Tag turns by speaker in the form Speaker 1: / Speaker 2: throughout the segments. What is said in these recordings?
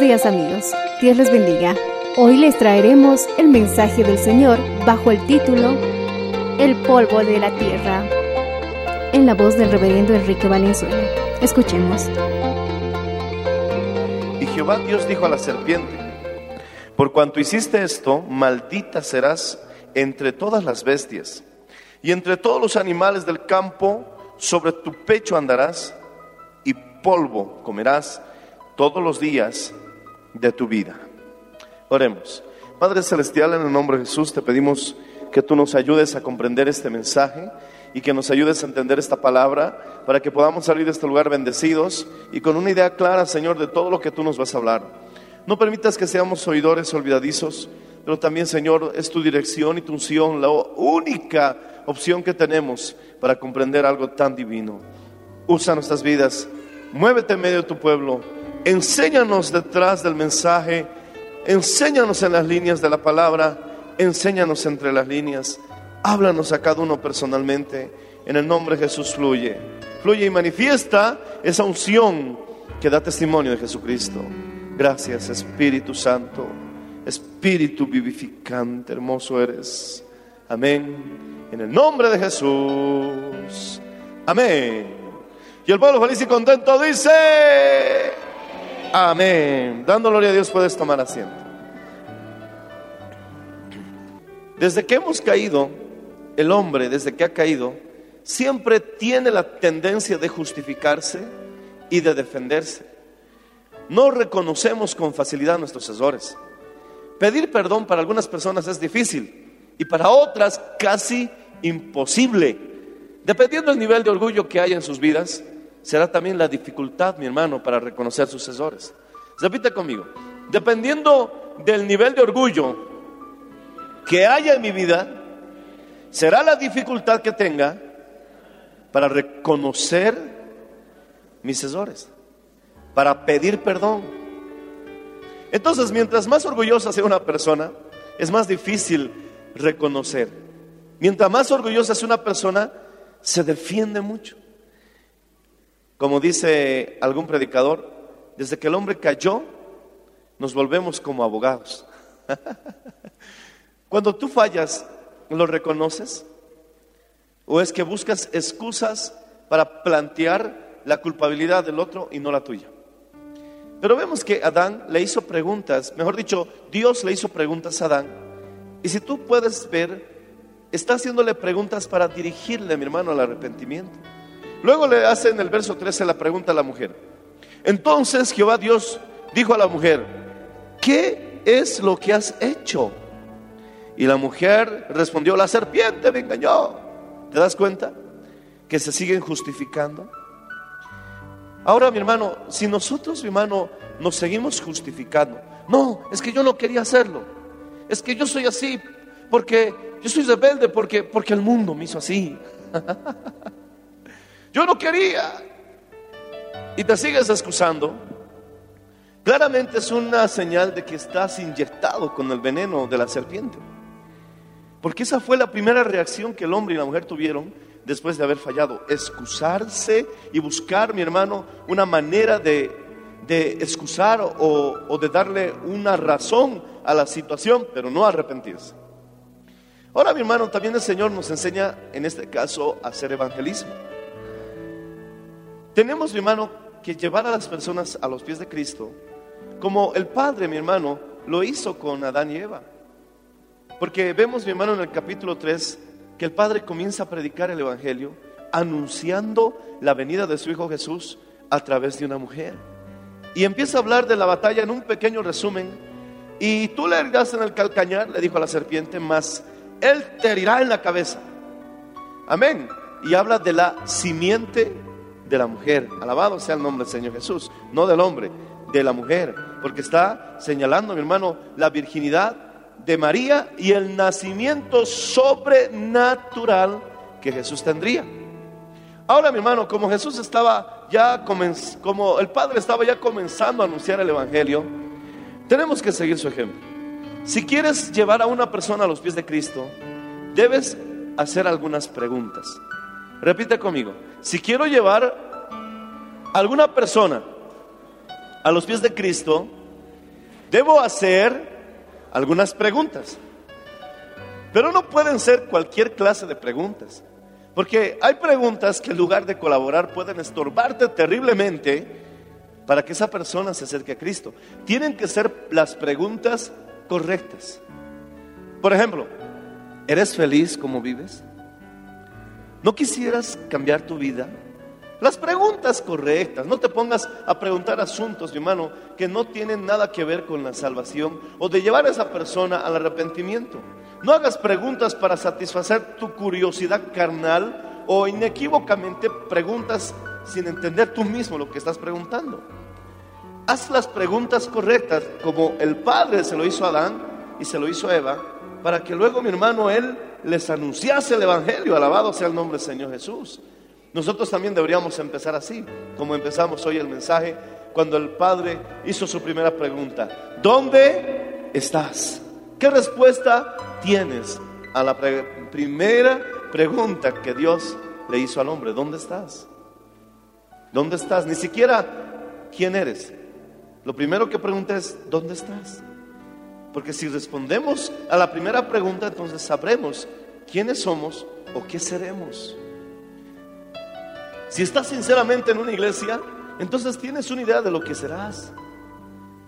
Speaker 1: Días amigos, Dios les bendiga. Hoy les traeremos el mensaje del Señor bajo el título El polvo de la tierra, en la voz del reverendo Enrique Valenzuela. Escuchemos.
Speaker 2: Y Jehová Dios dijo a la serpiente, por cuanto hiciste esto, maldita serás entre todas las bestias, y entre todos los animales del campo, sobre tu pecho andarás, y polvo comerás todos los días de tu vida. Oremos. Padre Celestial, en el nombre de Jesús te pedimos que tú nos ayudes a comprender este mensaje y que nos ayudes a entender esta palabra para que podamos salir de este lugar bendecidos y con una idea clara, Señor, de todo lo que tú nos vas a hablar. No permitas que seamos oidores olvidadizos, pero también, Señor, es tu dirección y tu unción la única opción que tenemos para comprender algo tan divino. Usa nuestras vidas, muévete en medio de tu pueblo, enséñanos detrás del mensaje, enséñanos en las líneas de la palabra, enséñanos entre las líneas, háblanos a cada uno personalmente. En el nombre de Jesús fluye, fluye y manifiesta esa unción que da testimonio de Jesucristo. Gracias Espíritu Santo, Espíritu vivificante, hermoso eres. Amén. En el nombre de Jesús. Amén. Y el pueblo feliz y contento dice, amén. Dando gloria a Dios puedes tomar asiento. Desde que hemos caído, el hombre, desde que ha caído, siempre tiene la tendencia de justificarse y de defenderse. No reconocemos con facilidad nuestros errores. Pedir perdón para algunas personas es difícil y para otras casi imposible. Dependiendo del nivel de orgullo que haya en sus vidas, será también la dificultad, mi hermano, para reconocer sus errores. Repite conmigo. Dependiendo del nivel de orgullo que haya en mi vida, será la dificultad que tenga para reconocer mis errores, para pedir perdón. Entonces, mientras más orgullosa sea una persona, es más difícil reconocer. Mientras más orgullosa sea una persona, se defiende mucho. Como dice algún predicador, desde que el hombre cayó, nos volvemos como abogados. Cuando tú fallas, ¿lo reconoces? ¿O es que buscas excusas para plantear la culpabilidad del otro y no la tuya? Pero vemos que Adán le hizo preguntas, mejor dicho, Dios le hizo preguntas a Adán. Y si tú puedes ver, está haciéndole preguntas para dirigirle, mi hermano, al arrepentimiento. Luego le hace en el verso 13 la pregunta a la mujer. Entonces Jehová Dios dijo a la mujer, ¿qué es lo que has hecho? Y la mujer respondió, la serpiente me engañó. ¿Te das cuenta? Que se siguen justificando. Ahora, mi hermano, si nosotros, mi hermano, nos seguimos justificando, no, es que yo no quería hacerlo, es que yo soy así, porque yo soy rebelde, porque, porque el mundo me hizo así. yo no quería. Y te sigues excusando. Claramente es una señal de que estás inyectado con el veneno de la serpiente. Porque esa fue la primera reacción que el hombre y la mujer tuvieron después de haber fallado. Excusarse y buscar, mi hermano, una manera de, de excusar o, o de darle una razón a la situación, pero no arrepentirse. Ahora, mi hermano, también el Señor nos enseña en este caso a hacer evangelismo. Tenemos, mi hermano, que llevar a las personas a los pies de Cristo, como el Padre, mi hermano, lo hizo con Adán y Eva. Porque vemos, mi hermano, en el capítulo 3, que el Padre comienza a predicar el Evangelio, anunciando la venida de su Hijo Jesús a través de una mujer. Y empieza a hablar de la batalla en un pequeño resumen. Y tú le herirás en el calcañar, le dijo a la serpiente, más él te herirá en la cabeza. Amén. Y habla de la simiente de la mujer. Alabado sea el nombre del Señor Jesús. No del hombre, de la mujer. Porque está señalando, mi hermano, la virginidad de María y el nacimiento sobrenatural que Jesús tendría. Ahora, mi hermano, como Jesús estaba ya, como el Padre estaba ya comenzando a anunciar el Evangelio, tenemos que seguir su ejemplo. Si quieres llevar a una persona a los pies de Cristo, debes hacer algunas preguntas. Repite conmigo, si quiero llevar a alguna persona a los pies de Cristo, debo hacer algunas preguntas. Pero no pueden ser cualquier clase de preguntas. Porque hay preguntas que en lugar de colaborar pueden estorbarte terriblemente para que esa persona se acerque a Cristo. Tienen que ser las preguntas correctas. Por ejemplo, ¿eres feliz como vives? ¿No quisieras cambiar tu vida? Las preguntas correctas, no te pongas a preguntar asuntos, mi hermano, que no tienen nada que ver con la salvación o de llevar a esa persona al arrepentimiento. No hagas preguntas para satisfacer tu curiosidad carnal o inequívocamente preguntas sin entender tú mismo lo que estás preguntando. Haz las preguntas correctas como el Padre se lo hizo a Adán y se lo hizo a Eva, para que luego mi hermano él les anunciase el Evangelio, alabado sea el nombre del Señor Jesús. Nosotros también deberíamos empezar así, como empezamos hoy el mensaje, cuando el Padre hizo su primera pregunta, ¿dónde estás? ¿Qué respuesta tienes a la primera pregunta que Dios le hizo al hombre? ¿Dónde estás? ¿Dónde estás? Ni siquiera quién eres. Lo primero que pregunta es, ¿dónde estás? Porque si respondemos a la primera pregunta, entonces sabremos quiénes somos o qué seremos. Si estás sinceramente en una iglesia, entonces tienes una idea de lo que serás.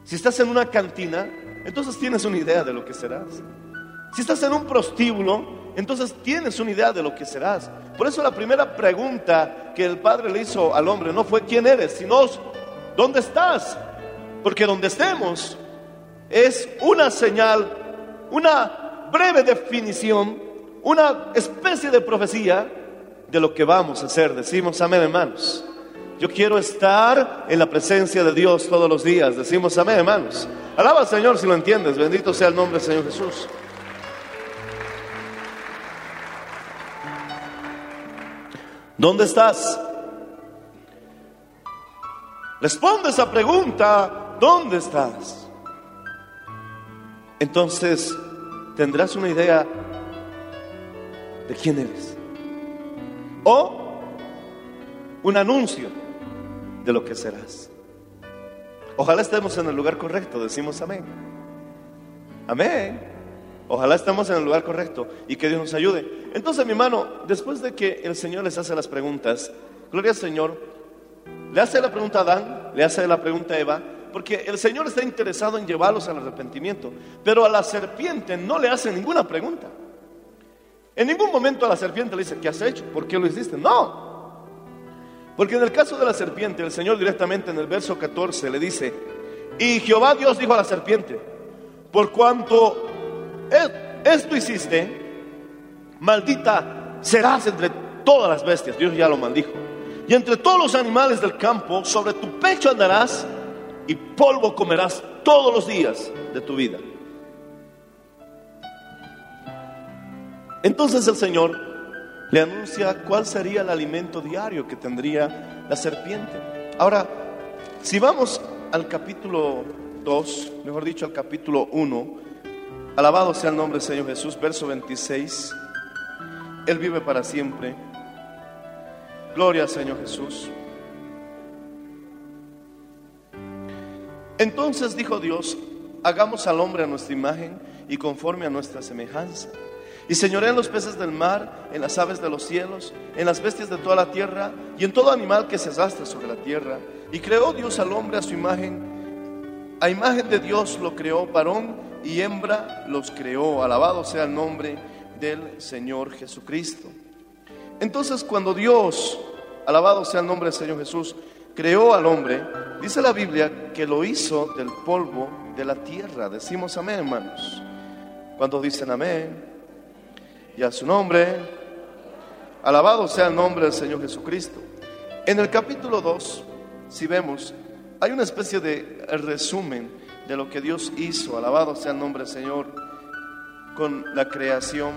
Speaker 2: Si estás en una cantina, entonces tienes una idea de lo que serás. Si estás en un prostíbulo, entonces tienes una idea de lo que serás. Por eso la primera pregunta que el Padre le hizo al hombre no fue quién eres, sino dónde estás. Porque donde estemos es una señal, una breve definición, una especie de profecía de lo que vamos a hacer. Decimos amén, hermanos. Yo quiero estar en la presencia de Dios todos los días. Decimos amén, hermanos. Alaba al Señor si lo entiendes. Bendito sea el nombre del Señor Jesús. ¿Dónde estás? Responde esa pregunta. ¿Dónde estás? Entonces tendrás una idea de quién eres. O un anuncio de lo que serás. Ojalá estemos en el lugar correcto, decimos amén. Amén. Ojalá estemos en el lugar correcto y que Dios nos ayude. Entonces, mi hermano, después de que el Señor les hace las preguntas, gloria al Señor, le hace la pregunta a Adán, le hace la pregunta a Eva, porque el Señor está interesado en llevarlos al arrepentimiento, pero a la serpiente no le hace ninguna pregunta. En ningún momento a la serpiente le dice, ¿qué has hecho? ¿Por qué lo hiciste? No. Porque en el caso de la serpiente, el Señor directamente en el verso 14 le dice, y Jehová Dios dijo a la serpiente, por cuanto e- esto hiciste, maldita serás entre todas las bestias, Dios ya lo maldijo, y entre todos los animales del campo, sobre tu pecho andarás y polvo comerás todos los días de tu vida. Entonces el Señor le anuncia cuál sería el alimento diario que tendría la serpiente. Ahora, si vamos al capítulo 2, mejor dicho al capítulo 1, Alabado sea el nombre del Señor Jesús. Verso 26. Él vive para siempre. Gloria al Señor Jesús. Entonces dijo Dios, hagamos al hombre a nuestra imagen y conforme a nuestra semejanza. Y señoré en los peces del mar, en las aves de los cielos, en las bestias de toda la tierra y en todo animal que se arrastra sobre la tierra. Y creó Dios al hombre a su imagen. A imagen de Dios lo creó, varón y hembra los creó. Alabado sea el nombre del Señor Jesucristo. Entonces cuando Dios, alabado sea el nombre del Señor Jesús, creó al hombre, dice la Biblia que lo hizo del polvo de la tierra. Decimos amén, hermanos. Cuando dicen amén, y a su nombre, alabado sea el nombre del Señor Jesucristo. En el capítulo 2, si vemos, hay una especie de resumen de lo que Dios hizo, alabado sea el nombre del Señor, con la creación,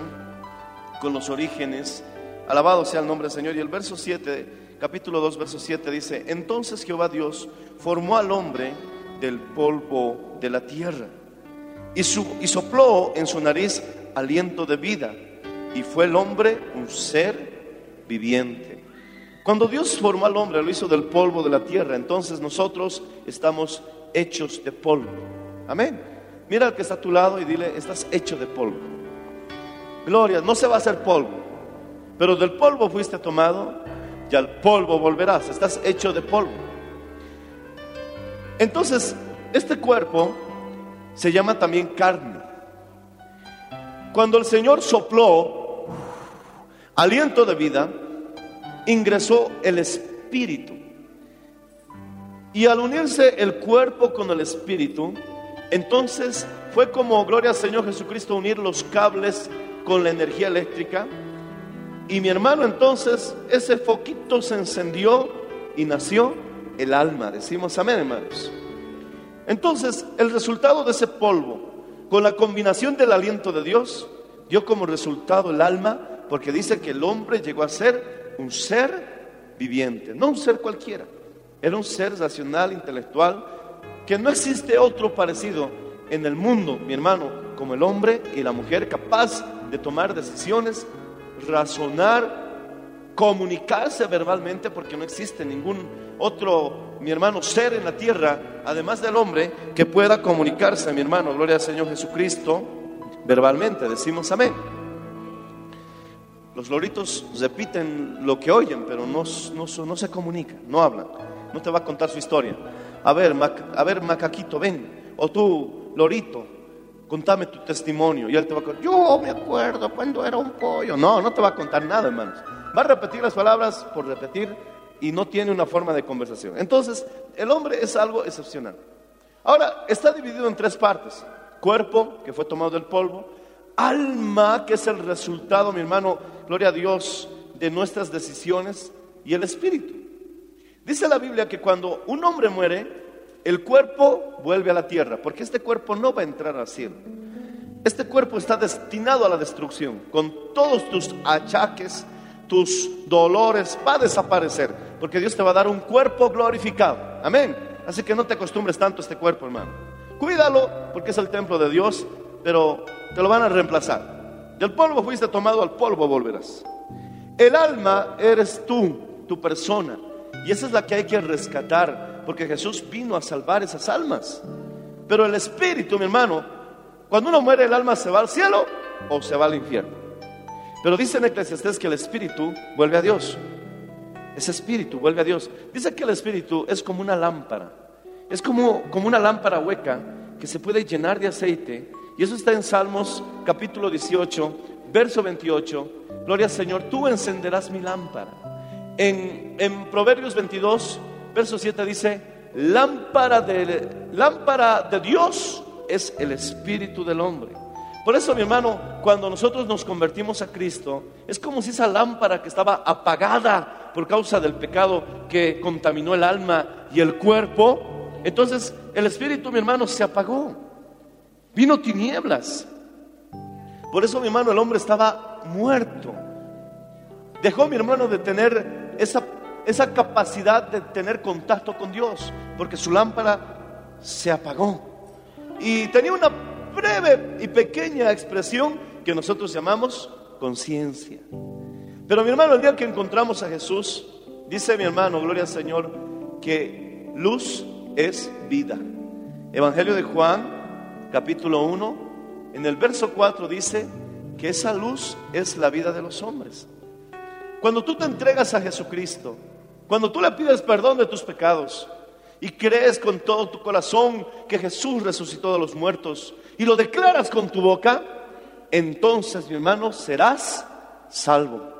Speaker 2: con los orígenes, alabado sea el nombre del Señor. Y el verso 7, capítulo 2, verso 7 dice, entonces Jehová Dios formó al hombre del polvo de la tierra y, su- y sopló en su nariz aliento de vida y fue el hombre un ser viviente. Cuando Dios formó al hombre, lo hizo del polvo de la tierra, entonces nosotros estamos hechos de polvo. Amén. Mira al que está a tu lado y dile, estás hecho de polvo. Gloria, no se va a hacer polvo, pero del polvo fuiste tomado y al polvo volverás, estás hecho de polvo. Entonces, este cuerpo se llama también carne. Cuando el Señor sopló aliento de vida, ingresó el espíritu. Y al unirse el cuerpo con el espíritu, entonces fue como, gloria al Señor Jesucristo, unir los cables con la energía eléctrica. Y mi hermano entonces, ese foquito se encendió y nació el alma. Decimos amén, hermanos. Entonces, el resultado de ese polvo, con la combinación del aliento de Dios, dio como resultado el alma, porque dice que el hombre llegó a ser un ser viviente, no un ser cualquiera. Era un ser racional, intelectual, que no existe otro parecido en el mundo, mi hermano, como el hombre y la mujer capaz de tomar decisiones, razonar, comunicarse verbalmente, porque no existe ningún otro, mi hermano, ser en la tierra, además del hombre, que pueda comunicarse, mi hermano, gloria al Señor Jesucristo, verbalmente, decimos amén. Los loritos repiten lo que oyen, pero no, se comunican, no hablan, no te va a contar su historia. A ver, a ver, macaquito, ven, o tú, lorito, contame tu testimonio. Y él te va a contar, yo me acuerdo cuando era un pollo. No, no te va a contar nada, hermanos. Va a repetir las palabras por repetir y no tiene una forma de conversación. Entonces, el hombre es algo excepcional. Ahora, está dividido en tres partes. Cuerpo, que fue tomado del polvo. Alma, que es el resultado, mi hermano, gloria a Dios, de nuestras decisiones. Y el espíritu. Dice la Biblia que cuando un hombre muere, el cuerpo vuelve a la tierra, porque este cuerpo no va a entrar al cielo. Este cuerpo está destinado a la destrucción, con todos tus achaques, tus dolores, va a desaparecer, porque Dios te va a dar un cuerpo glorificado. Amén. Así que no te acostumbres tanto a este cuerpo, hermano. Cuídalo, porque es el templo de Dios, pero te lo van a reemplazar. Del polvo fuiste tomado, al polvo volverás. El alma eres tú, tu persona. Y esa es la que hay que rescatar, porque Jesús vino a salvar esas almas. Pero el espíritu, mi hermano, cuando uno muere, el alma se va al cielo o se va al infierno. Pero dice en Eclesiastés que el espíritu vuelve a Dios. Ese espíritu vuelve a Dios. Dice que el espíritu es como una lámpara. Es como, como una lámpara hueca que se puede llenar de aceite. Y eso está en Salmos capítulo 18, verso 28. Gloria al Señor, tú encenderás mi lámpara. En, en Proverbios 22, verso 7 dice, lámpara de, lámpara de Dios es el espíritu del hombre. Por eso, mi hermano, cuando nosotros nos convertimos a Cristo, es como si esa lámpara que estaba apagada por causa del pecado que contaminó el alma y el cuerpo, entonces el espíritu, mi hermano, se apagó. Vino tinieblas. Por eso, mi hermano, el hombre estaba muerto. Dejó, mi hermano, de tener esa, esa capacidad de tener contacto con Dios, porque su lámpara se apagó. Y tenía una breve y pequeña expresión que nosotros llamamos conciencia. Pero mi hermano, el día que encontramos a Jesús, dice mi hermano, gloria al Señor, que luz es vida. Evangelio de Juan, capítulo 1, en el verso 4 dice que esa luz es la vida de los hombres. Cuando tú te entregas a Jesucristo, cuando tú le pides perdón de tus pecados y crees con todo tu corazón que Jesús resucitó de los muertos y lo declaras con tu boca, entonces, mi hermano, serás salvo.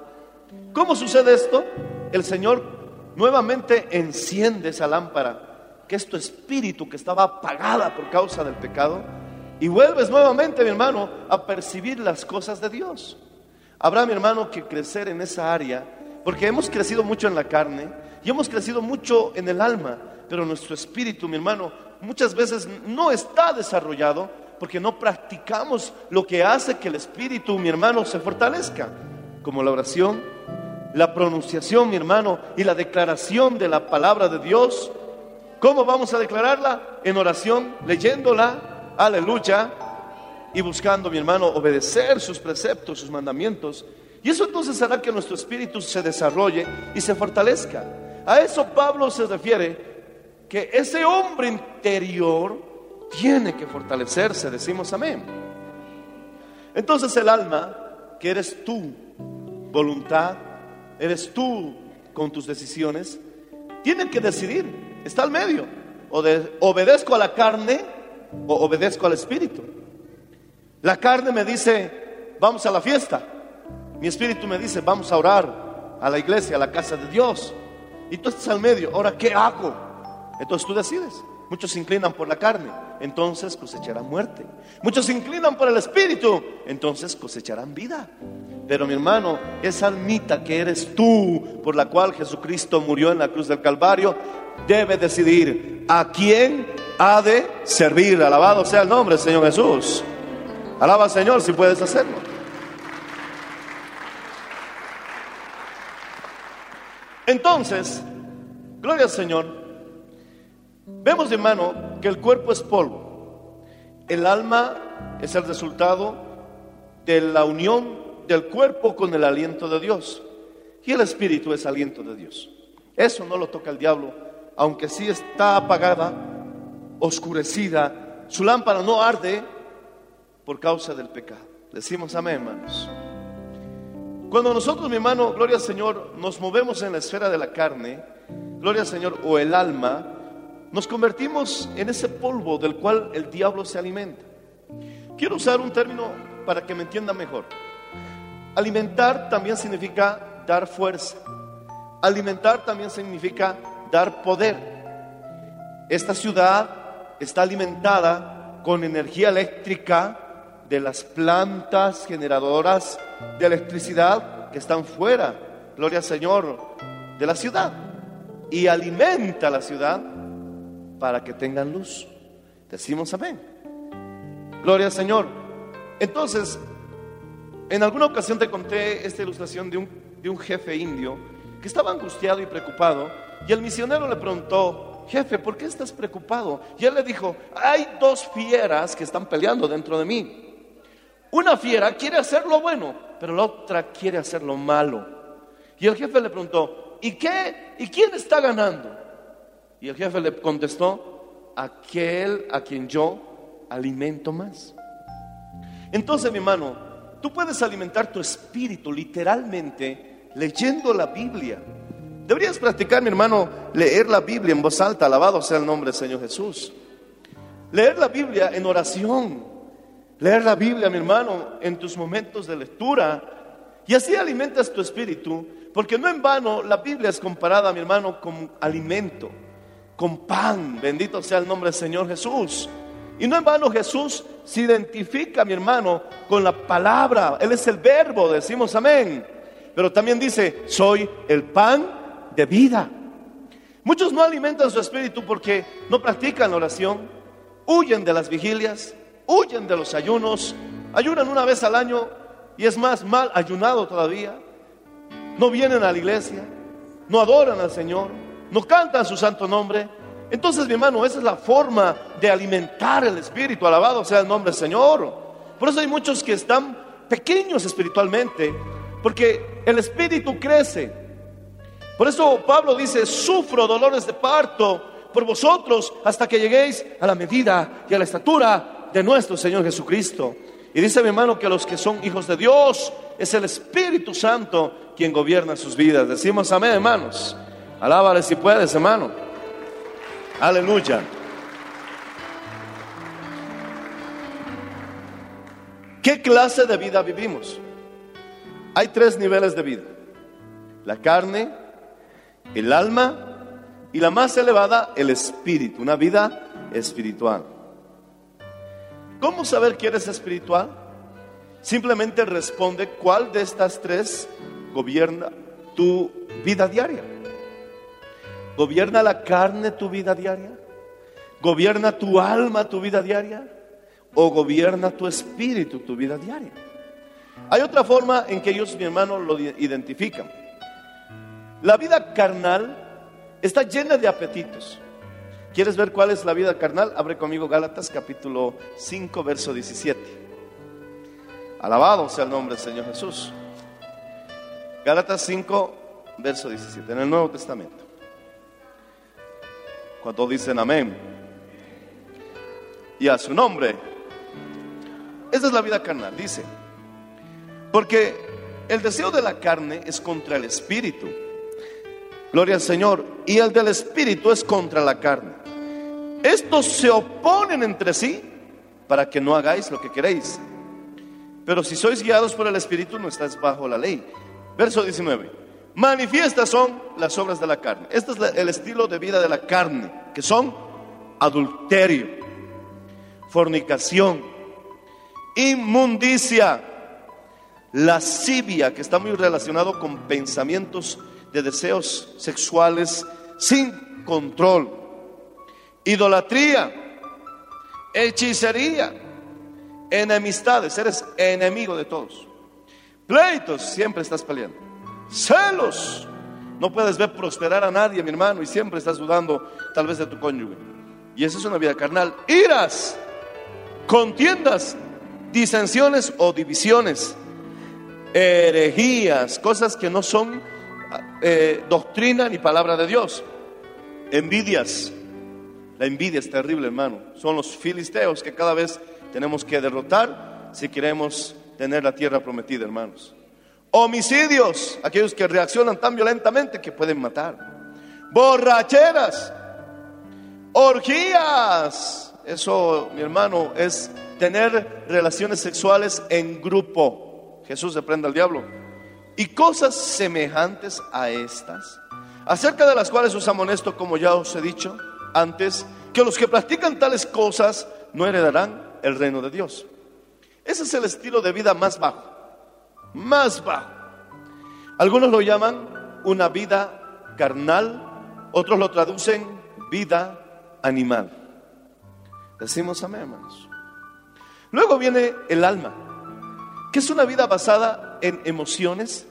Speaker 2: ¿Cómo sucede esto? El Señor nuevamente enciende esa lámpara, que es tu espíritu que estaba apagada por causa del pecado, y vuelves nuevamente, mi hermano, a percibir las cosas de Dios. Habrá, mi hermano, que crecer en esa área, porque hemos crecido mucho en la carne y hemos crecido mucho en el alma, pero nuestro espíritu, mi hermano, muchas veces no está desarrollado porque no practicamos lo que hace que el espíritu, mi hermano, se fortalezca, como la oración, la pronunciación, mi hermano, y la declaración de la palabra de Dios. ¿Cómo vamos a declararla? En oración, leyéndola, aleluya, y buscando, mi hermano, obedecer sus preceptos, sus mandamientos. Y eso entonces hará que nuestro espíritu se desarrolle y se fortalezca. A eso Pablo se refiere, que ese hombre interior tiene que fortalecerse, decimos amén. Entonces el alma, que eres tú, voluntad, eres tú con tus decisiones, tiene que decidir, está al medio, o de- obedezco a la carne o obedezco al espíritu. La carne me dice, vamos a la fiesta. Mi espíritu me dice, vamos a orar a la iglesia, a la casa de Dios. Y tú estás al medio, ahora, ¿qué hago? Entonces tú decides. Muchos se inclinan por la carne, entonces cosecharán muerte. Muchos se inclinan por el espíritu, entonces cosecharán vida. Pero mi hermano, esa almita que eres tú, por la cual Jesucristo murió en la cruz del Calvario, debe decidir a quién ha de servir. Alabado sea el nombre Señor Jesús. Alaba al Señor si puedes hacerlo. Entonces, gloria al Señor, vemos de mano que el cuerpo es polvo, el alma es el resultado de la unión del cuerpo con el aliento de Dios y el espíritu es aliento de Dios. Eso no lo toca el diablo, aunque sí está apagada, oscurecida, su lámpara no arde por causa del pecado. Decimos amén, hermanos. Cuando nosotros, mi hermano, gloria al Señor, nos movemos en la esfera de la carne, gloria al Señor, o el alma, nos convertimos en ese polvo del cual el diablo se alimenta. Quiero usar un término para que me entienda mejor. Alimentar también significa dar fuerza. Alimentar también significa dar poder. Esta ciudad está alimentada con energía eléctrica de las plantas generadoras de electricidad que están fuera, gloria al Señor, de la ciudad. Y alimenta la ciudad para que tengan luz. Decimos amén. Gloria al Señor. Entonces, en alguna ocasión te conté esta ilustración de un, de un jefe indio que estaba angustiado y preocupado y el misionero le preguntó, jefe, ¿por qué estás preocupado? Y él le dijo, hay dos fieras que están peleando dentro de mí. Una fiera quiere hacer lo bueno, pero la otra quiere hacer lo malo. Y el jefe le preguntó, ¿y qué? ¿Y quién está ganando? Y el jefe le contestó, aquel a quien yo alimento más. Entonces, mi hermano, tú puedes alimentar tu espíritu literalmente leyendo la Biblia. Deberías practicar, mi hermano, leer la Biblia en voz alta, alabado sea el nombre del Señor Jesús. Leer la Biblia en oración. Leer la Biblia, mi hermano, en tus momentos de lectura. Y así alimentas tu espíritu, porque no en vano la Biblia es comparada, mi hermano, con alimento, con pan. Bendito sea el nombre del Señor Jesús. Y no en vano Jesús se identifica, mi hermano, con la palabra. Él es el verbo, decimos amén. Pero también dice, soy el pan de vida. Muchos no alimentan su espíritu porque no practican la oración, huyen de las vigilias, huyen de los ayunos, ayunan una vez al año y es más, mal ayunado todavía. No vienen a la iglesia, no adoran al Señor, no cantan su santo nombre Entonces, mi hermano, esa es la forma de alimentar el espíritu. Alabado sea el nombre del Señor. Por eso hay muchos que están pequeños espiritualmente, porque el espíritu crece. Por eso Pablo dice, sufro dolores de parto por vosotros hasta que lleguéis a la medida y a la estatura de nuestro Señor Jesucristo. Y dice mi hermano que los que son hijos de Dios es el Espíritu Santo quien gobierna sus vidas. Decimos amén, hermanos. Alábale si puedes, hermano. Aleluya. ¿Qué clase de vida vivimos? Hay tres niveles de vida. La carne, el alma y la más elevada, el espíritu, una vida espiritual. ¿Cómo saber que eres espiritual? Simplemente responde cuál de estas tres gobierna tu vida diaria. ¿Gobierna la carne tu vida diaria? ¿Gobierna tu alma tu vida diaria? ¿O gobierna tu espíritu tu vida diaria? Hay otra forma en que ellos, mi hermano, lo identifican. La vida carnal está llena de apetitos. ¿Quieres ver cuál es la vida carnal? Abre conmigo Gálatas capítulo 5, verso 17. Alabado sea el nombre del Señor Jesús. Gálatas 5, verso 17, en el Nuevo Testamento. Cuando dicen amén. Y a su nombre. Esa es la vida carnal, dice. Porque el deseo de la carne es contra el espíritu. Gloria al Señor. Y el del espíritu es contra la carne. Estos se oponen entre sí para que no hagáis lo que queréis. Pero si sois guiados por el espíritu no estáis bajo la ley. Verso 19. Manifiestas son las obras de la carne. Este es el estilo de vida de la carne, que son adulterio, fornicación, inmundicia, lascivia, que está muy relacionado con pensamientos de deseos sexuales sin control, idolatría, hechicería, enemistades, eres enemigo de todos. Pleitos, siempre estás peleando. Celos, no puedes ver prosperar a nadie, mi hermano, y siempre estás dudando tal vez de tu cónyuge. Y esa es una vida carnal. Iras, contiendas, disensiones o divisiones, herejías, cosas que no son eh, doctrina ni palabra de Dios. Envidias. La envidia es terrible, hermano. Son los filisteos que cada vez tenemos que derrotar si queremos tener la tierra prometida, hermanos. Homicidios, aquellos que reaccionan tan violentamente que pueden matar. Borracheras, orgías. Eso, mi hermano, es tener relaciones sexuales en grupo. Jesús se prende al diablo y cosas semejantes a estas, acerca de las cuales os amonesto, como ya os he dicho antes, que los que practican tales cosas no heredarán el reino de Dios. Ese es el estilo de vida más bajo, más bajo. Algunos lo llaman una vida carnal, otros lo traducen vida animal. Decimos amén, hermanos. Luego viene el alma, que es una vida basada en emociones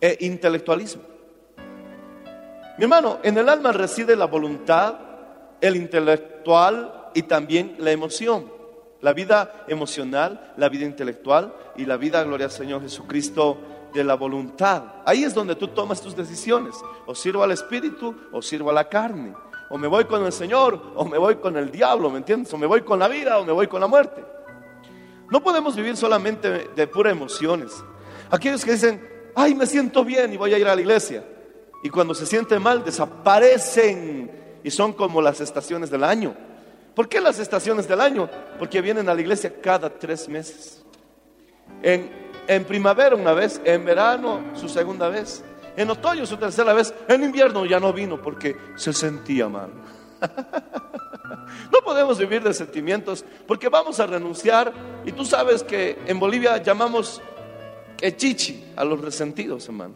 Speaker 2: e intelectualismo. Mi hermano, en el alma reside la voluntad, el intelectual y también la emoción. La vida emocional, la vida intelectual y la vida, gloria al Señor Jesucristo, de la voluntad. Ahí es donde tú tomas tus decisiones. O sirvo al Espíritu o sirvo a la carne. O me voy con el Señor o me voy con el diablo, ¿me entiendes? O me voy con la vida o me voy con la muerte. No podemos vivir solamente de puras emociones. Aquellos que dicen, ay, me siento bien y voy a ir a la iglesia. Y cuando se sienten mal, desaparecen y son como las estaciones del año. ¿Por qué las estaciones del año? Porque vienen a la iglesia cada tres meses. En, en primavera una vez, en verano su segunda vez, en otoño su tercera vez, en invierno ya no vino porque se sentía mal. No podemos vivir de sentimientos porque vamos a renunciar y tú sabes que en Bolivia llamamos quechichi a los resentidos, hermano.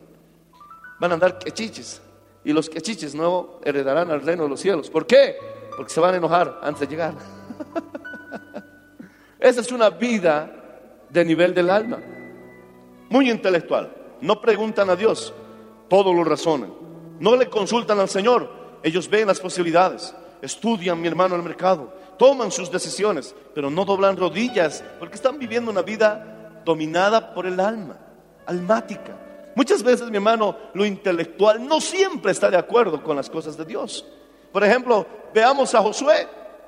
Speaker 2: Van a andar quechiches. Y los quechiches no heredarán al reino de los cielos. ¿Por qué? Porque se van a enojar antes de llegar. Esa es una vida de nivel del alma. Muy intelectual. No preguntan a Dios, todo lo razonan. No le consultan al Señor, ellos ven las posibilidades. estudian, mi hermano, el mercado, toman sus decisiones, pero no doblan rodillas porque están viviendo una vida dominada por el alma, almática. Muchas veces, mi hermano, lo intelectual no siempre está de acuerdo con las cosas de Dios. Por ejemplo, veamos a Josué.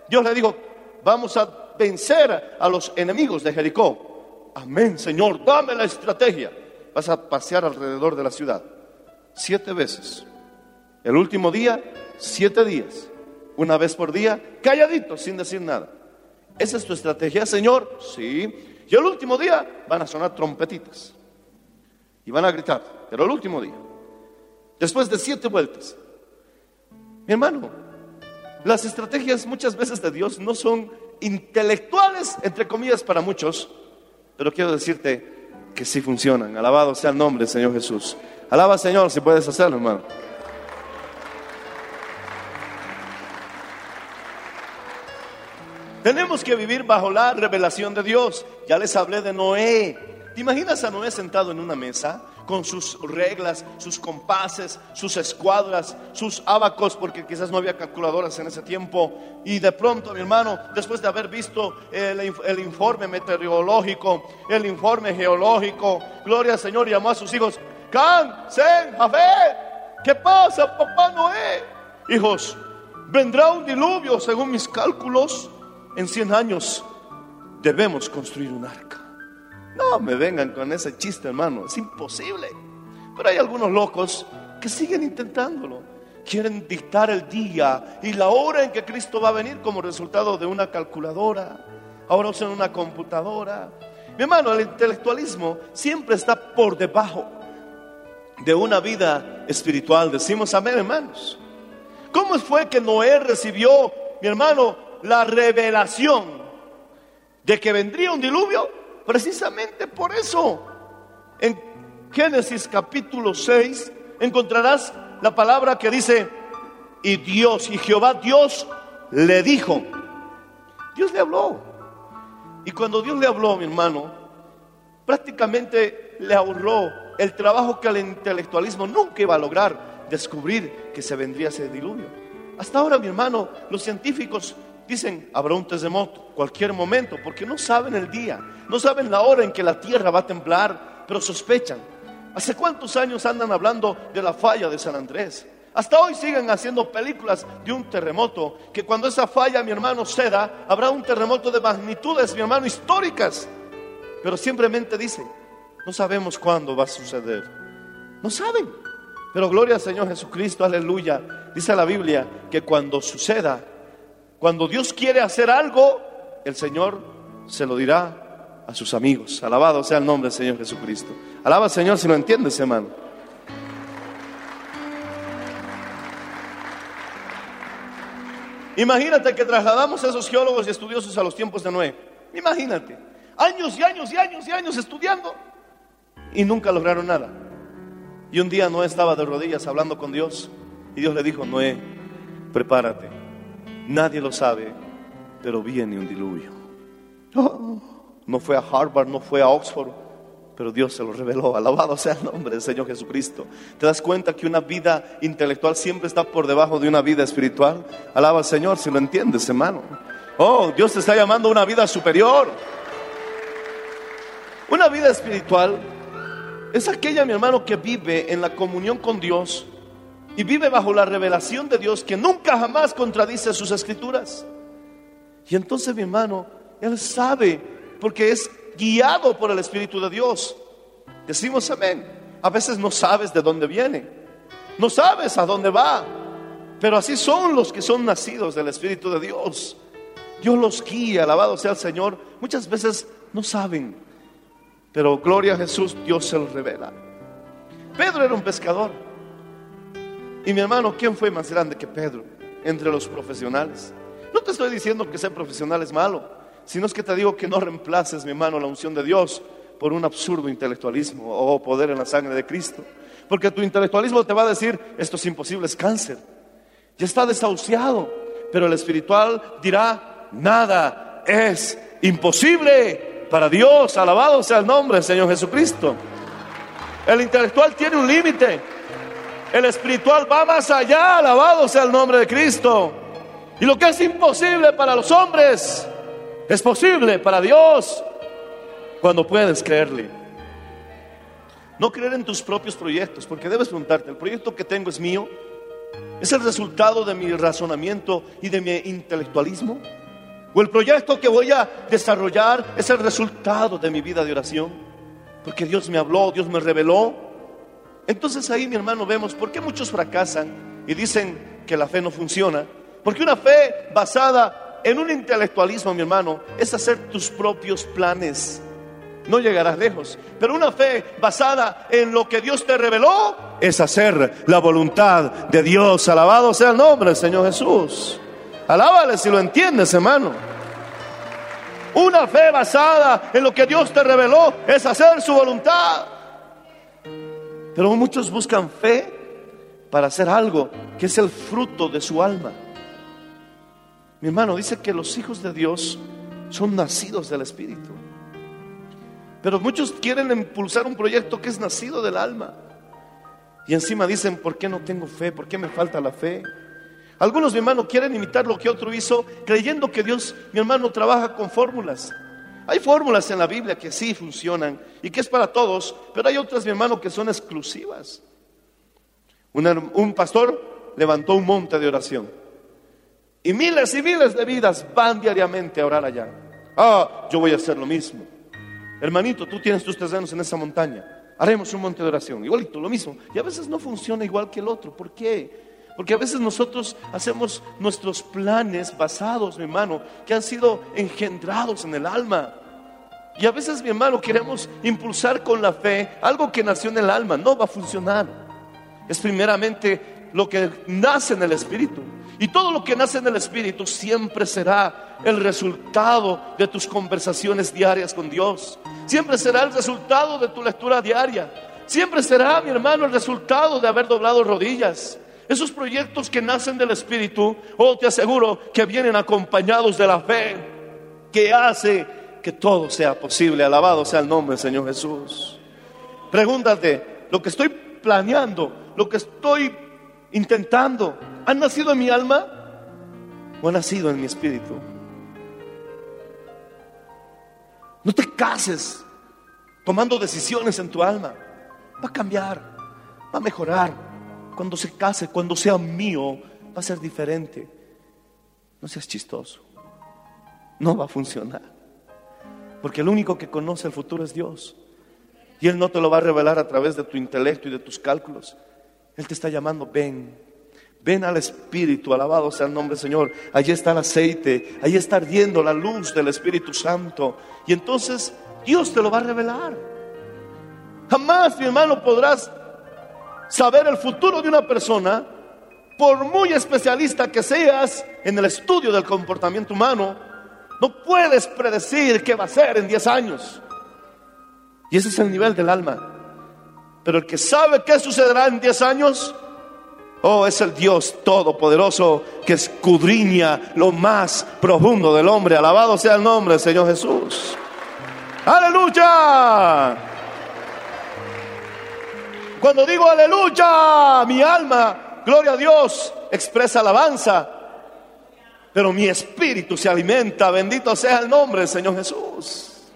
Speaker 2: Dios le dijo, vamos a vencer a los enemigos de Jericó. Amén, Señor, dame la estrategia. Vas a pasear alrededor de la ciudad siete veces. El último día, siete días. Una vez por día, calladito, sin decir nada. ¿Esa es tu estrategia, Señor? Sí. Y el último día van a sonar trompetitas. Y van a gritar, pero el último día. Después de siete vueltas. Mi hermano, las estrategias muchas veces de Dios no son intelectuales, entre comillas, para muchos, pero quiero decirte que sí funcionan. Alabado sea el nombre Señor Jesús. Alaba Señor si puedes hacerlo, hermano. Tenemos que vivir bajo la revelación de Dios. Ya les hablé de Noé. ¿Te imaginas a Noé sentado en una mesa con sus reglas, sus compases, sus escuadras, sus abacos, porque quizás no había calculadoras en ese tiempo? Y de pronto, mi hermano, después de haber visto el, informe meteorológico, el informe geológico, gloria al Señor, llamó a sus hijos, Can, Sen, Jafé, ¿qué pasa, papá Noé? Hijos, vendrá un diluvio según mis cálculos en 100 años debemos construir un arca. No me vengan con ese chiste, hermano, es imposible. Pero hay algunos locos que siguen intentándolo. Quieren dictar el día y la hora en que Cristo va a venir como resultado de una calculadora. Ahora usan una computadora. Mi hermano, el intelectualismo siempre está por debajo de una vida espiritual. Decimos amén, hermanos. ¿Cómo fue que Noé recibió, mi hermano, la revelación de que vendría un diluvio, precisamente por eso. En Génesis capítulo 6 encontrarás la palabra que dice, y Dios, y Jehová Dios le dijo, Dios le habló. Y cuando Dios le habló, mi hermano, prácticamente le ahorró el trabajo que el intelectualismo nunca iba a lograr, descubrir que se vendría ese diluvio. Hasta ahora, mi hermano, los científicos Dicen, habrá un terremoto, cualquier momento, porque no saben el día, no saben la hora en que la tierra va a temblar, pero sospechan. ¿Hace cuántos años andan hablando de la falla de San Andrés? Hasta hoy siguen haciendo películas de un terremoto, que cuando esa falla, mi hermano, ceda, habrá un terremoto de magnitudes, mi hermano, históricas. Pero simplemente dicen, no sabemos cuándo va a suceder. No saben. Pero gloria al Señor Jesucristo, aleluya. Dice la Biblia que cuando suceda, cuando Dios quiere hacer algo, el Señor se lo dirá a sus amigos. Alabado sea el nombre del Señor Jesucristo. Alaba al Señor si lo entiendes, hermano. Imagínate que trasladamos a esos geólogos y estudiosos a los tiempos de Noé. Imagínate, años y años y años y años estudiando y nunca lograron nada. Y un día Noé estaba de rodillas hablando con Dios y Dios le dijo, Noé, prepárate Nadie lo sabe, pero viene un diluvio. No fue a Harvard, no fue a Oxford, pero Dios se lo reveló. Alabado sea el nombre del Señor Jesucristo. ¿Te das cuenta que una vida intelectual siempre está por debajo de una vida espiritual? Alaba al Señor si lo entiendes, hermano. Oh, Dios te está llamando a una vida superior. Una vida espiritual es aquella, mi hermano, que vive en la comunión con Dios y vive bajo la revelación de Dios que nunca jamás contradice sus escrituras. Y entonces mi hermano, él sabe porque es guiado por el Espíritu de Dios. Decimos amén. A veces no sabes de dónde viene, no sabes a dónde va, pero así son los que son nacidos del Espíritu de Dios. Dios los guía, alabado sea el Señor. Muchas veces no saben, pero gloria a Jesús, Dios se los revela. Pedro era un pescador. Y mi hermano, ¿quién fue más grande que Pedro entre los profesionales? No te estoy diciendo que ser profesional es malo, sino es que te digo que no reemplaces, mi hermano, la unción de Dios por un absurdo intelectualismo o poder en la sangre de Cristo. Porque tu intelectualismo te va a decir, esto es imposible, es cáncer. Ya está desahuciado. Pero el espiritual dirá, nada es imposible para Dios. Alabado sea el nombre del Señor Jesucristo. El intelectual tiene un límite. El espiritual va más allá, alabado sea el nombre de Cristo. Y lo que es imposible para los hombres es posible para Dios cuando puedes creerle. No creer en tus propios proyectos, porque debes preguntarte, ¿el proyecto que tengo es mío? ¿Es el resultado de mi razonamiento y de mi intelectualismo? ¿O el proyecto que voy a desarrollar es el resultado de mi vida de oración? Porque Dios me habló, Dios me reveló. Entonces ahí, mi hermano, vemos por qué muchos fracasan y dicen que la fe no funciona. Porque una fe basada en un intelectualismo, mi hermano, es hacer tus propios planes. No llegarás lejos. Pero una fe basada en lo que Dios te reveló es hacer la voluntad de Dios. Alabado sea el nombre del Señor Jesús. Alábale si lo entiendes, hermano. Una fe basada en lo que Dios te reveló es hacer su voluntad. Pero muchos buscan fe para hacer algo que es el fruto de su alma. Mi hermano dice que los hijos de Dios son nacidos del Espíritu. Pero muchos quieren impulsar un proyecto que es nacido del alma. Y encima dicen, ¿por qué no tengo fe? ¿Por qué me falta la fe? Algunos, mi hermano, quieren imitar lo que otro hizo, creyendo que Dios, mi hermano, trabaja con fórmulas. Hay fórmulas en la Biblia que sí funcionan y que es para todos, pero hay otras, mi hermano, que son exclusivas. Un, pastor levantó un monte de oración y miles y miles de vidas van diariamente a orar allá. Ah, yo voy a hacer lo mismo. Hermanito, tú tienes tus terrenos en esa montaña. Haremos un monte de oración. Igualito, lo mismo. Y a veces no funciona igual que el otro. ¿Por qué? Porque a veces nosotros hacemos nuestros planes basados, mi hermano, que han sido engendrados en el alma. Y a veces, mi hermano, queremos impulsar con la fe algo que nació en el alma. No va a funcionar. Es primeramente lo que nace en el Espíritu. Y todo lo que nace en el Espíritu siempre será el resultado de tus conversaciones diarias con Dios. Siempre será el resultado de tu lectura diaria. Siempre será, mi hermano, el resultado de haber doblado rodillas. Esos proyectos que nacen del Espíritu, oh, te aseguro que vienen acompañados de la fe que hace que todo sea posible. Alabado sea el nombre Señor Jesús. Pregúntate, lo que estoy planeando, lo que estoy intentando, ¿ha nacido en mi alma o ha nacido en mi espíritu? No te cases tomando decisiones en tu alma. Va a cambiar, va a mejorar. Cuando se case, cuando sea mío, va a ser diferente. No seas chistoso. No va a funcionar. Porque el único que conoce el futuro es Dios. Y Él no te lo va a revelar a través de tu intelecto y de tus cálculos. Él te está llamando, ven, ven al Espíritu, alabado sea el nombre del Señor. Allí está el aceite, allí está ardiendo la luz del Espíritu Santo. Y entonces Dios te lo va a revelar. Jamás, mi hermano, podrás saber el futuro de una persona, por muy especialista que seas en el estudio del comportamiento humano, no puedes predecir qué va a ser en 10 años. Y ese es el nivel del alma. Pero el que sabe qué sucederá en 10 años, oh, es el Dios todopoderoso que escudriña lo más profundo del hombre. Alabado sea el nombre del Señor Jesús. Aleluya. Cuando digo aleluya, mi alma, gloria a Dios, expresa alabanza. Pero mi espíritu se alimenta, bendito sea el nombre del Señor Jesús.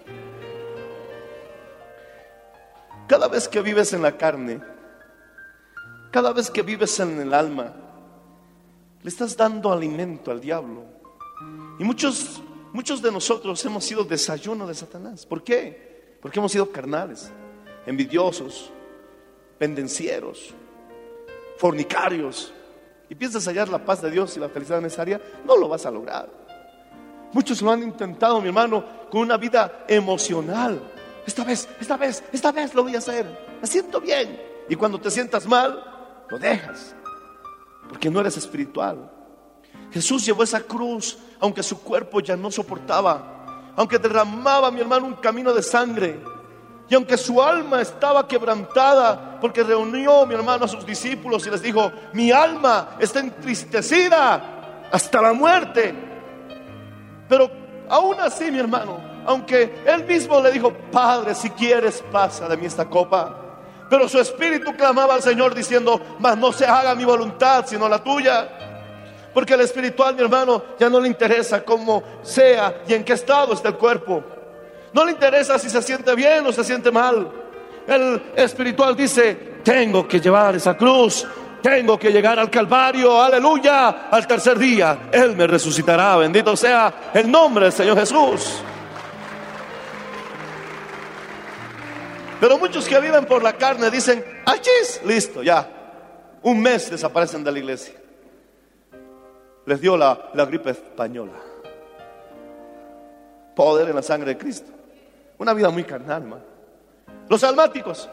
Speaker 2: Cada vez que vives en la carne, cada vez que vives en el alma, le estás dando alimento al diablo. Y muchos, muchos de nosotros hemos sido desayuno de Satanás. ¿Por qué? Porque hemos sido carnales, envidiosos, pendencieros, fornicarios. Y piensas hallar la paz de Dios y la felicidad necesaria, no lo vas a lograr. Muchos lo han intentado, mi hermano, con una vida emocional. Esta vez, esta vez, esta vez lo voy a hacer. Me siento bien. Y cuando te sientas mal, lo dejas. Porque no eres espiritual. Jesús llevó esa cruz, aunque su cuerpo ya no soportaba. Aunque derramaba, mi hermano, un camino de sangre. Y aunque su alma estaba quebrantada, porque reunió, mi hermano, a sus discípulos y les dijo, mi alma está entristecida hasta la muerte. Pero aún así, mi hermano, aunque él mismo le dijo, Padre, si quieres, pasa de mí esta copa. Pero su espíritu clamaba al Señor diciendo, mas no se haga mi voluntad, sino la tuya. Porque el espiritual, mi hermano, ya no le interesa cómo sea y en qué estado está el cuerpo. No le interesa si se siente bien o se siente mal. El espiritual dice, tengo que llevar esa cruz, tengo que llegar al Calvario, aleluya, al tercer día. Él me resucitará, bendito sea el nombre del Señor Jesús. Pero muchos que viven por la carne dicen, ¡achis! Listo, ya. Un mes desaparecen de la iglesia. Les dio la, gripe española. Poder en la sangre de Cristo. Una vida muy carnal, hermano. Los almáticos.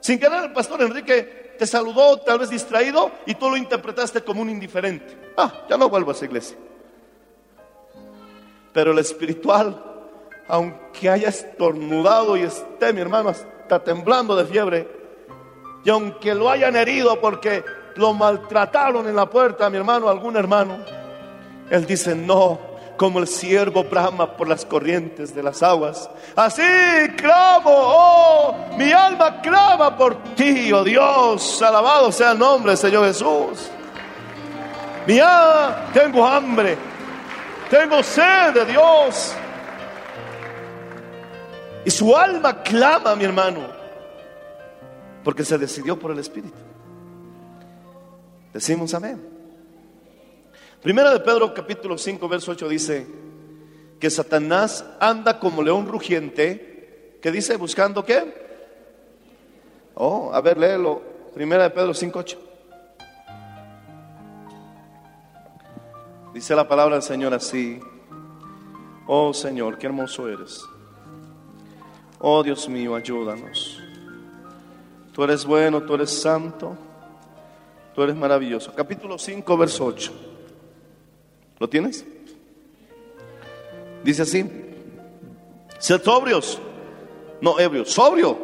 Speaker 2: Sin querer, el pastor Enrique te saludó, tal vez distraído, y tú lo interpretaste como un indiferente. Ah, ya no vuelvo a esa iglesia. Pero el espiritual, aunque haya estornudado y esté, mi hermano, está temblando de fiebre, y aunque lo hayan herido porque lo maltrataron en la puerta, mi hermano, algún hermano, él dice, no, como el siervo brama por las corrientes de las aguas. Así clamo, oh, mi alma clama por ti, oh Dios, alabado sea el nombre del Señor Jesús. Mi alma, tengo hambre, tengo sed de Dios. Y su alma clama, mi hermano, porque se decidió por el Espíritu. Decimos amén. Primera de Pedro capítulo 5, verso 8 dice que Satanás anda como león rugiente, que dice buscando qué? Oh, a ver, léelo. Primera de Pedro 5, 8. Dice la palabra del Señor así. Oh Señor, qué hermoso eres. Oh Dios mío, ayúdanos. Tú eres bueno, tú eres santo, tú eres maravilloso. Capítulo 5, verso 8. ¿Lo tienes? Dice así, sed sobrios, no ebrios, sobrio,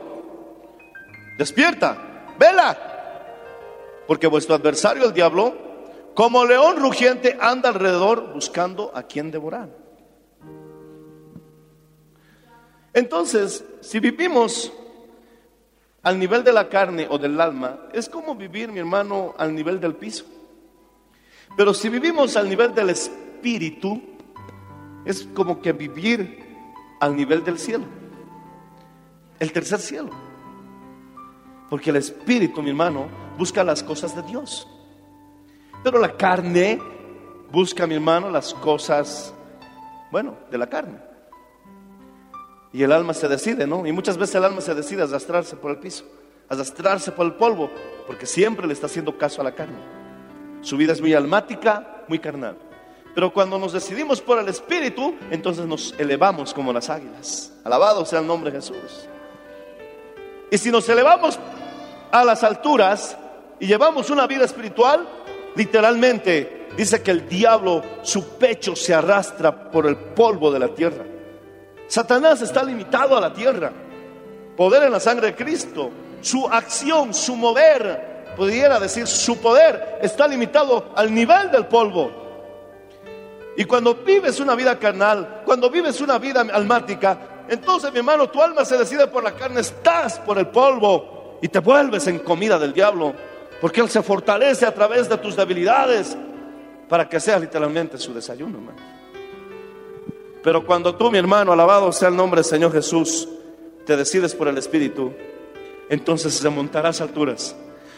Speaker 2: despierta, vela, porque vuestro adversario el diablo, como león rugiente, anda alrededor buscando a quien devorar. Entonces, si vivimos al nivel de la carne o del alma, es como vivir, mi hermano, al nivel del piso. Pero si vivimos al nivel del espíritu, es como que vivir al nivel del cielo, el tercer cielo. Porque el espíritu, mi hermano, busca las cosas de Dios. Pero la carne busca, mi hermano, las cosas, bueno, de la carne. Y el alma se decide, ¿no? Y muchas veces el alma se decide a arrastrarse por el piso, a arrastrarse por el polvo, porque siempre le está haciendo caso a la carne. Su vida es muy almática, muy carnal. Pero cuando nos decidimos por el Espíritu, entonces nos elevamos como las águilas. Alabado sea el nombre de Jesús. Y si nos elevamos a las alturas y llevamos una vida espiritual, literalmente dice que el diablo, su pecho se arrastra por el polvo de la tierra. Satanás está limitado a la tierra. Poder en la sangre de Cristo. Su acción, su mover, pudiera decir, su poder está limitado al nivel del polvo. Y cuando vives una vida carnal, cuando vives una vida almática, entonces mi hermano, tu alma se decide por la carne, estás por el polvo y te vuelves en comida del diablo, porque Él se fortalece a través de tus debilidades para que sea literalmente su desayuno. Pero cuando tú, mi hermano, alabado sea el nombre del Señor Jesús, te decides por el Espíritu, entonces se montarás alturas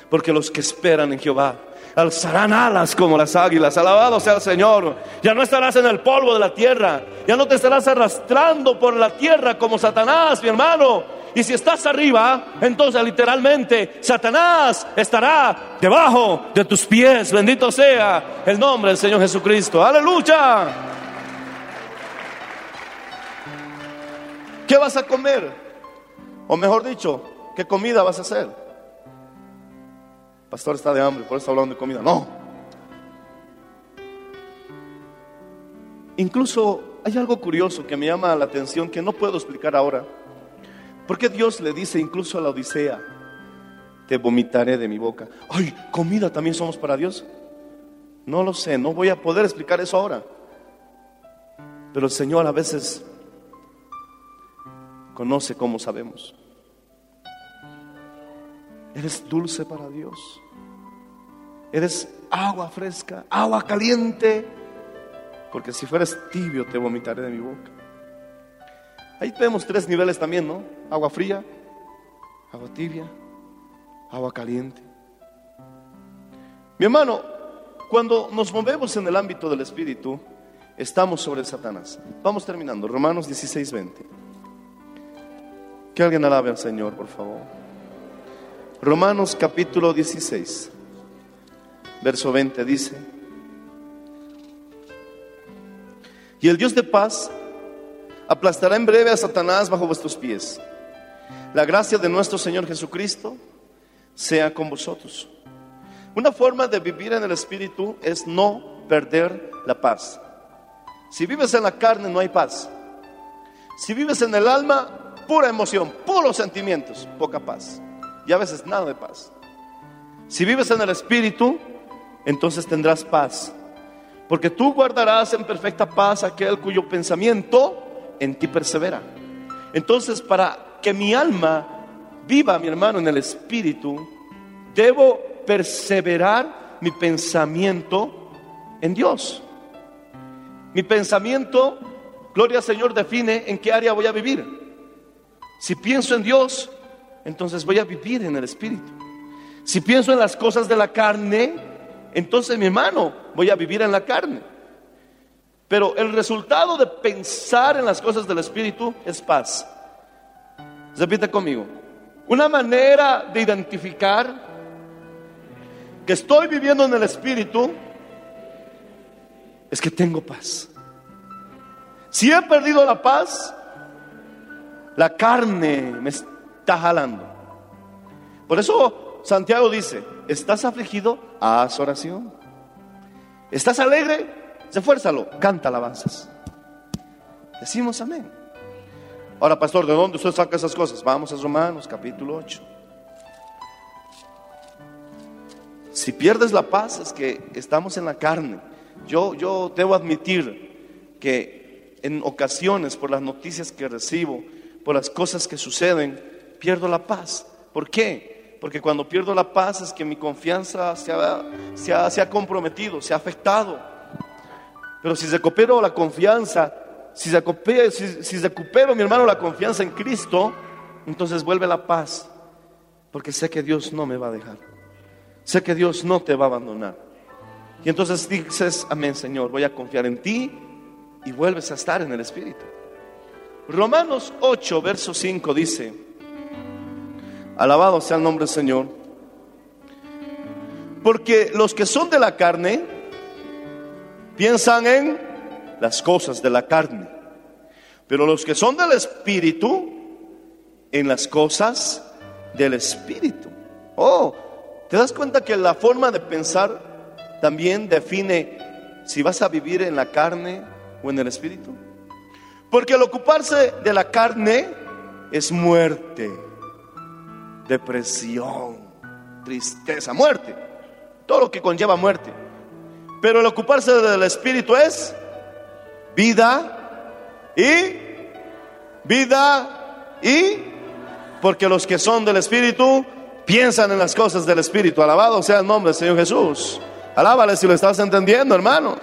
Speaker 2: porque los que esperan en Jehová alzarán alas como las águilas. Alabado sea el Señor. Ya no estarás en el polvo de la tierra. Ya no te estarás arrastrando por la tierra como Satanás, mi hermano. Y si estás arriba, entonces literalmente Satanás estará debajo de tus pies. Bendito sea el nombre del Señor Jesucristo. Aleluya. ¿Qué vas a comer? O mejor dicho, ¿qué comida vas a hacer? Pastor está de hambre, por eso está hablando de comida. No. Incluso hay algo curioso que me llama la atención que no puedo explicar ahora. ¿Por qué Dios le dice incluso a la Odisea, te vomitaré de mi boca? Ay, comida también somos para Dios. No lo sé, no voy a poder explicar eso ahora. Pero el Señor a veces conoce como sabemos. Eres dulce para Dios. Eres agua fresca, agua caliente, porque si fueras tibio te vomitaré de mi boca. Ahí tenemos tres niveles también, ¿no? Agua fría, agua tibia, agua caliente. Mi hermano, cuando nos movemos en el ámbito del Espíritu, estamos sobre Satanás. Vamos terminando. Romanos 16, 20. Que alguien alabe al Señor, por favor. Romanos capítulo 16, verso 20 dice, y el Dios de paz aplastará en breve a Satanás bajo vuestros pies. La gracia de nuestro Señor Jesucristo sea con vosotros. Una forma de vivir en el Espíritu es no perder la paz. Si vives en la carne no hay paz. Si vives en el alma, pura emoción, puros sentimientos, poca paz. Y a veces nada de paz. Si vives en el Espíritu, entonces tendrás paz. Porque tú guardarás en perfecta paz aquel cuyo pensamiento en ti persevera. Entonces, para que mi alma viva, mi hermano, en el Espíritu, debo perseverar mi pensamiento en Dios. Mi pensamiento, gloria al Señor, define en qué área voy a vivir. Si pienso en Dios, entonces voy a vivir en el Espíritu. Si pienso en las cosas de la carne, entonces mi hermano, voy a vivir en la carne. Pero el resultado de pensar en las cosas del Espíritu es paz. Repite conmigo. Una manera de identificar que estoy viviendo en el Espíritu es que tengo paz. Si he perdido la paz, la carne me está jalando. Por eso Santiago dice, ¿estás afligido? Haz oración. ¿Estás alegre? Esfuérzalo, canta alabanzas. Decimos amén. Ahora, pastor, ¿de dónde usted saca esas cosas? Vamos a Romanos, capítulo 8. Si pierdes la paz es que estamos en la carne. Yo, yo debo admitir que en ocasiones, por las noticias que recibo, por las cosas que suceden, pierdo la paz. ¿Por qué? Porque cuando pierdo la paz es que mi confianza se ha, se ha, se ha comprometido, se ha afectado. Pero si recupero la confianza, si recupero, si, si recupero, mi hermano, la confianza en Cristo, entonces vuelve la paz. Porque sé que Dios no me va a dejar. Sé que Dios no te va a abandonar. Y entonces dices, amén Señor, voy a confiar en ti y vuelves a estar en el Espíritu. Romanos 8, verso 5 dice, alabado sea el nombre del Señor, porque los que son de la carne piensan en las cosas de la carne, pero los que son del Espíritu, en las cosas del Espíritu. Oh, ¿te das cuenta que la forma de pensar también define si vas a vivir en la carne o en el espíritu. Porque el ocuparse de la carne es muerte, depresión, tristeza, muerte. Todo lo que conlleva muerte. Pero el ocuparse del espíritu es vida y vida y porque los que son del espíritu piensan en las cosas del espíritu. Alabado sea el nombre del Señor Jesús. Alábale si lo estás entendiendo, hermano.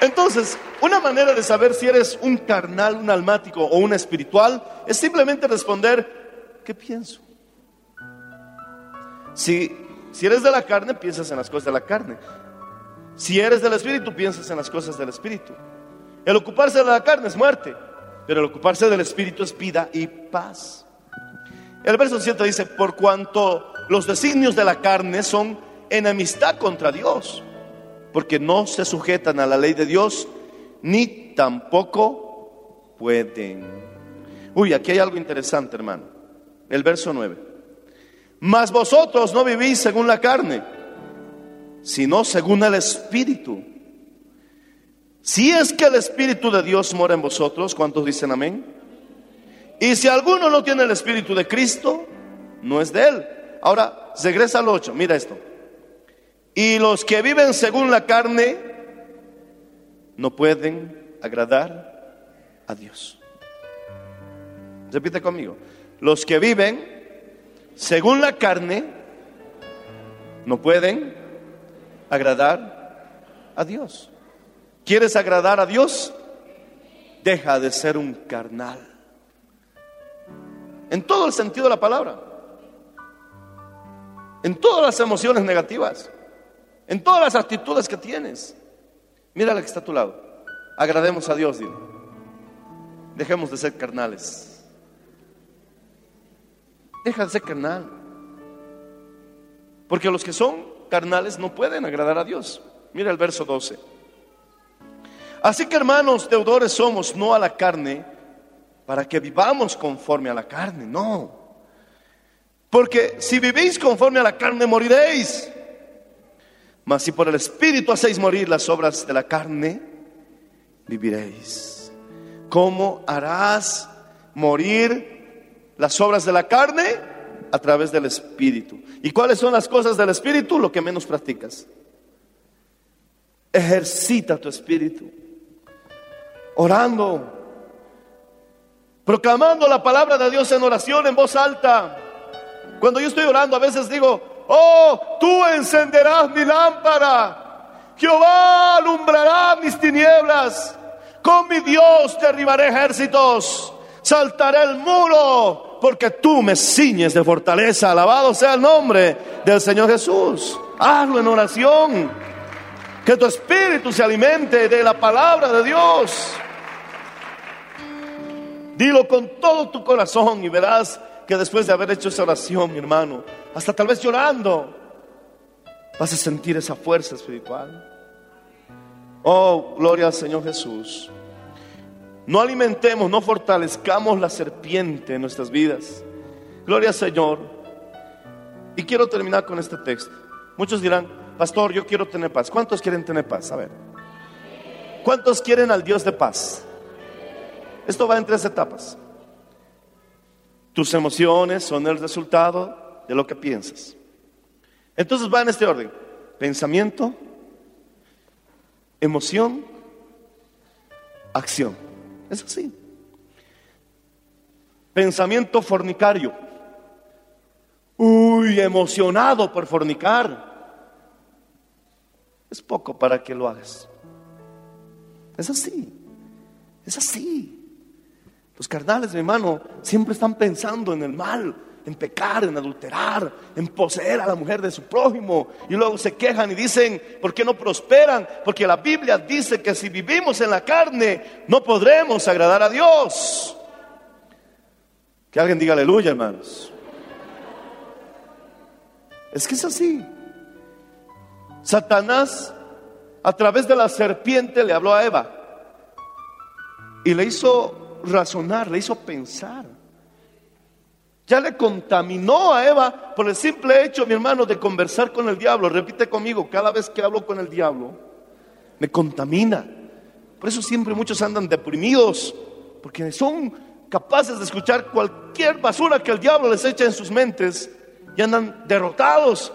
Speaker 2: Entonces, una manera de saber si eres un carnal, un almático o un espiritual es simplemente responder, ¿qué pienso? Si, si eres de la carne, piensas en las cosas de la carne. Si eres del espíritu, piensas en las cosas del espíritu. El ocuparse de la carne es muerte, pero el ocuparse del espíritu es vida y paz. El verso 7 dice, por cuanto los designios de la carne son enemistad contra Dios, porque no se sujetan a la ley de Dios, ni tampoco pueden. Uy, aquí hay algo interesante, hermano. El verso 9. Mas vosotros no vivís según la carne, sino según el Espíritu. Si es que el Espíritu de Dios mora en vosotros, ¿cuántos dicen amén? Y si alguno no tiene el Espíritu de Cristo, no es de él. Ahora, regresa al 8, mira esto. Y los que viven según la carne no pueden agradar a Dios. Repite conmigo. Los que viven según la carne, no pueden agradar a Dios. ¿Quieres agradar a Dios? Deja de ser un carnal. En todo el sentido de la palabra. En todas las emociones negativas. En todas las actitudes que tienes. Mira la que está a tu lado. Agrademos a Dios, dile. Dejemos de ser carnales. Deja de ser carnal. Porque los que son carnales no pueden agradar a Dios. Mira el verso 12. Así que hermanos, deudores somos, no a la carne, para que vivamos conforme a la carne, no. Porque si vivís conforme a la carne, moriréis. Mas si por el Espíritu hacéis morir las obras de la carne, viviréis. ¿Cómo harás morir las obras de la carne? A través del Espíritu. ¿Y cuáles son las cosas del Espíritu? Lo que menos practicas. Ejercita tu Espíritu. Orando. Proclamando la palabra de Dios en oración en voz alta. Cuando yo estoy orando, a veces digo, oh, tú encenderás mi lámpara. Jehová alumbrará mis tinieblas. Con mi Dios derribaré ejércitos. Saltaré el muro porque tú me ciñes de fortaleza. Alabado sea el nombre del Señor Jesús. Hazlo en oración. Que tu espíritu se alimente de la palabra de Dios. Dilo con todo tu corazón y verás que después de haber hecho esa oración, mi hermano, hasta tal vez llorando, vas a sentir esa fuerza espiritual. Oh, gloria al Señor Jesús. No alimentemos, no fortalezcamos la serpiente en nuestras vidas. Gloria al Señor. Y quiero terminar con este texto. Muchos dirán, pastor, yo quiero tener paz. ¿Cuántos quieren tener paz? A ver. ¿Cuántos quieren al Dios de paz? Esto va en tres etapas. Tus emociones son el resultado de lo que piensas. Entonces va en este orden. Pensamiento, emoción, acción. Es así. Pensamiento fornicario. Uy, emocionado por fornicar. Es poco para que lo hagas. Es así. Es así. Los carnales, mi hermano, siempre están pensando en el mal, en pecar, en adulterar, en poseer a la mujer de su prójimo. Y luego se quejan y dicen, ¿por qué no prosperan? Porque la Biblia dice que si vivimos en la carne, no podremos agradar a Dios. Que alguien diga aleluya, hermanos. Es que es así. Satanás, a través de la serpiente, le habló a Eva y le hizo razonar, le hizo pensar. Ya le contaminó a Eva por el simple hecho, mi hermano, de conversar con el diablo. Repite conmigo, cada vez que hablo con el diablo, me contamina. Por eso siempre muchos andan deprimidos, porque son capaces de escuchar cualquier basura que el diablo les echa en sus mentes y andan derrotados,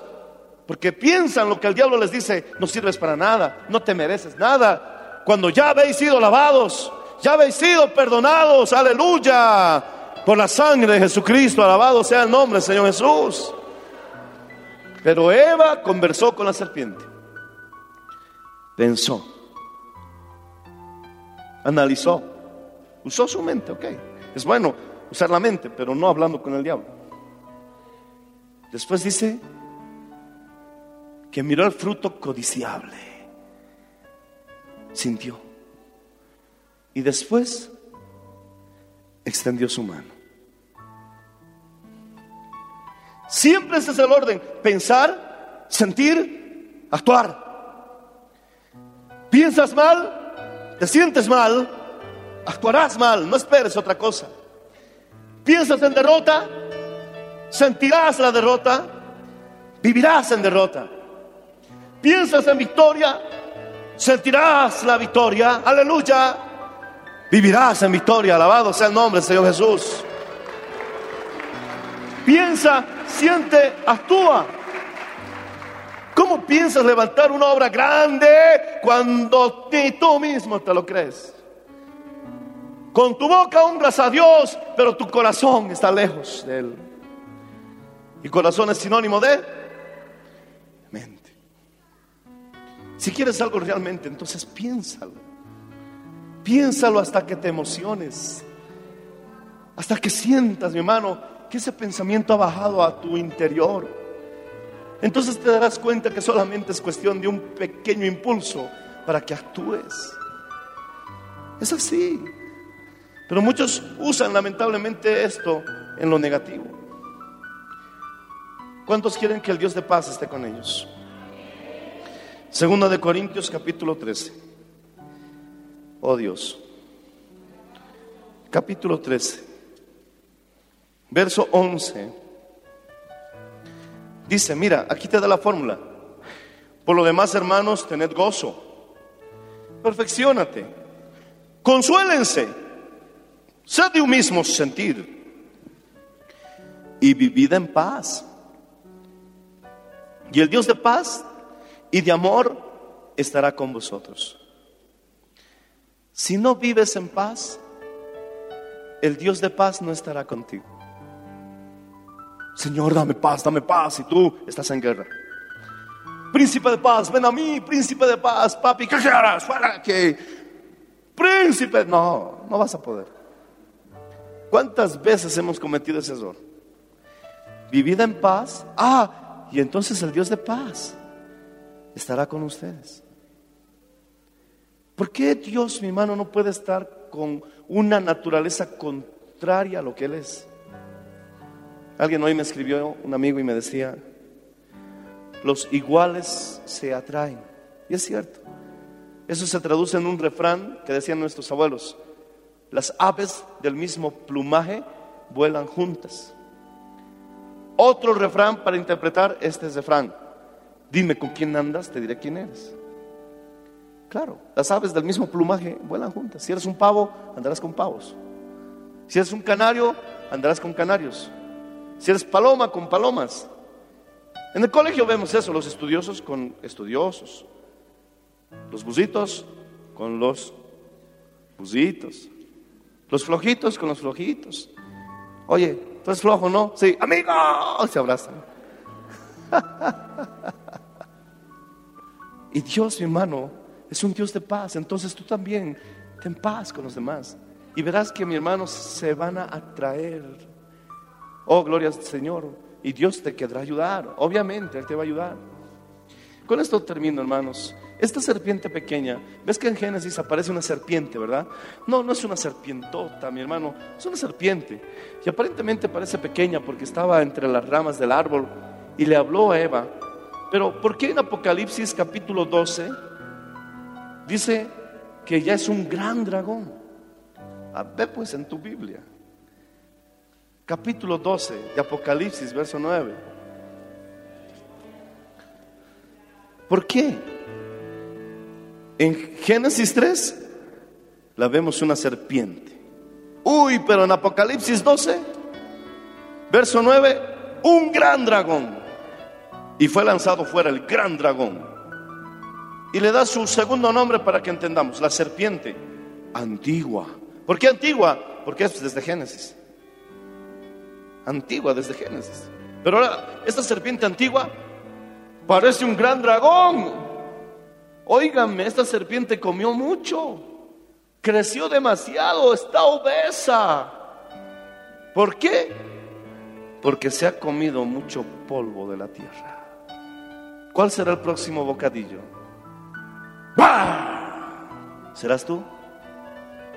Speaker 2: porque piensan lo que el diablo les dice, no sirves para nada, no te mereces nada. Cuando ya habéis sido lavados, ya habéis sido perdonados, aleluya, por la sangre de Jesucristo, alabado sea el nombre Señor Jesús. Pero Eva conversó con la serpiente, pensó, analizó, usó su mente, ok. Es bueno usar la mente, pero no hablando con el diablo. Después dice que miró el fruto codiciable, sintió. Y después extendió su mano. Siempre ese es el orden. Pensar, sentir, actuar. Piensas mal, te sientes mal, actuarás mal, no esperes otra cosa. Piensas en derrota, sentirás la derrota, vivirás en derrota. Piensas en victoria, sentirás la victoria, aleluya. Vivirás en victoria, alabado sea el nombre del Señor Jesús. Piensa, siente, actúa. ¿Cómo piensas levantar una obra grande cuando ni tú mismo te lo crees? Con tu boca honras a Dios, pero tu corazón está lejos de Él. Y corazón es sinónimo de mente. Si quieres algo realmente, entonces piénsalo. Piénsalo hasta que te emociones. Hasta que sientas, mi hermano, que ese pensamiento ha bajado a tu interior. Entonces te darás cuenta que solamente es cuestión de un pequeño impulso para que actúes. Es así. Pero muchos usan lamentablemente esto en lo negativo. ¿Cuántos quieren que el Dios de paz esté con ellos? Segunda de Corintios capítulo 13. Oh Dios. Capítulo 13. Verso 11. Dice, mira, aquí te da la fórmula. Por lo demás, hermanos, tened gozo. Perfeccionate. Consuélense. Sed de un mismo sentir. Y vivid en paz. Y el Dios de paz y de amor estará con vosotros. Si no vives en paz, el Dios de paz no estará contigo. Señor, dame paz, dame paz, y tú estás en guerra. Príncipe de paz, ven a mí, príncipe de paz, papi, ¿qué quieras? Fuera que príncipe, no, no vas a poder. ¿Cuántas veces hemos cometido ese error? Vivida en paz, ah, y entonces el Dios de paz estará con ustedes. ¿Por qué Dios, mi hermano, no puede estar con una naturaleza contraria a lo que Él es? Alguien hoy me escribió, un amigo, y me decía, los iguales se atraen. Y es cierto. Eso se traduce en un refrán que decían nuestros abuelos. Las aves del mismo plumaje vuelan juntas. Otro refrán para interpretar este refrán. Dime con quién andas, te diré quién eres. Claro, las aves del mismo plumaje vuelan juntas. Si eres un pavo, andarás con pavos. Si eres un canario, andarás con canarios. Si eres paloma, con palomas. En el colegio vemos eso, los estudiosos con estudiosos, los buzitos con los buzitos, los flojitos con los flojitos. Oye, ¿tú eres flojo, no? Sí, amigo, se abrazan. y Dios, mi hermano, es un Dios de paz, entonces tú también ten paz con los demás. Y verás que mi hermano se van a atraer. Oh, gloria al Señor. Y Dios te querrá ayudar. Obviamente, Él te va a ayudar. Con esto termino, hermanos. Esta serpiente pequeña, ves que en Génesis aparece una serpiente, ¿verdad? No, no es una serpientota, mi hermano, es una serpiente. Y aparentemente parece pequeña porque estaba entre las ramas del árbol y le habló a Eva. Pero ¿por qué en Apocalipsis capítulo 12 dice que ya es un gran dragón? A ver pues en tu Biblia capítulo 12 de Apocalipsis, verso 9. ¿Por qué? En Génesis 3 la vemos una serpiente. Uy, pero en Apocalipsis 12, verso 9, un gran dragón. Y fue lanzado fuera el gran dragón. Y le da su segundo nombre para que entendamos, la serpiente antigua. ¿Por qué antigua? Porque es desde Génesis antigua desde Génesis. Pero ahora, esta serpiente antigua parece un gran dragón. Óigame, esta serpiente comió mucho, creció demasiado, está obesa. ¿Por qué? Porque se ha comido mucho polvo de la tierra. ¿Cuál será el próximo bocadillo? ¿Serás tú?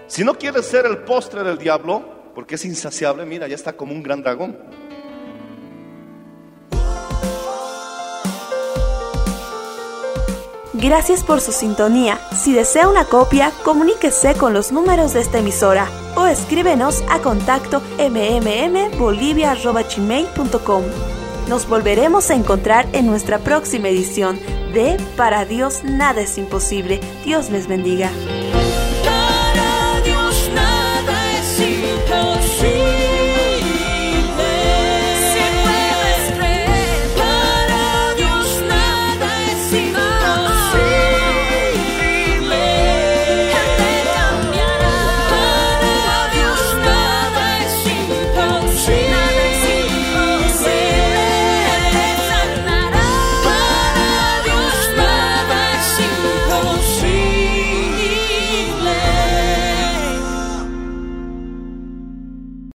Speaker 2: Si no quieres ser el postre del diablo, porque es insaciable, mira, ya está como un gran dragón.
Speaker 3: Gracias por su sintonía. Si desea una copia, comuníquese con los números de esta emisora o escríbenos a contacto mmmbolivia.gmail.com. Nos volveremos a encontrar en nuestra próxima edición de Para Dios nada es imposible. Dios les bendiga.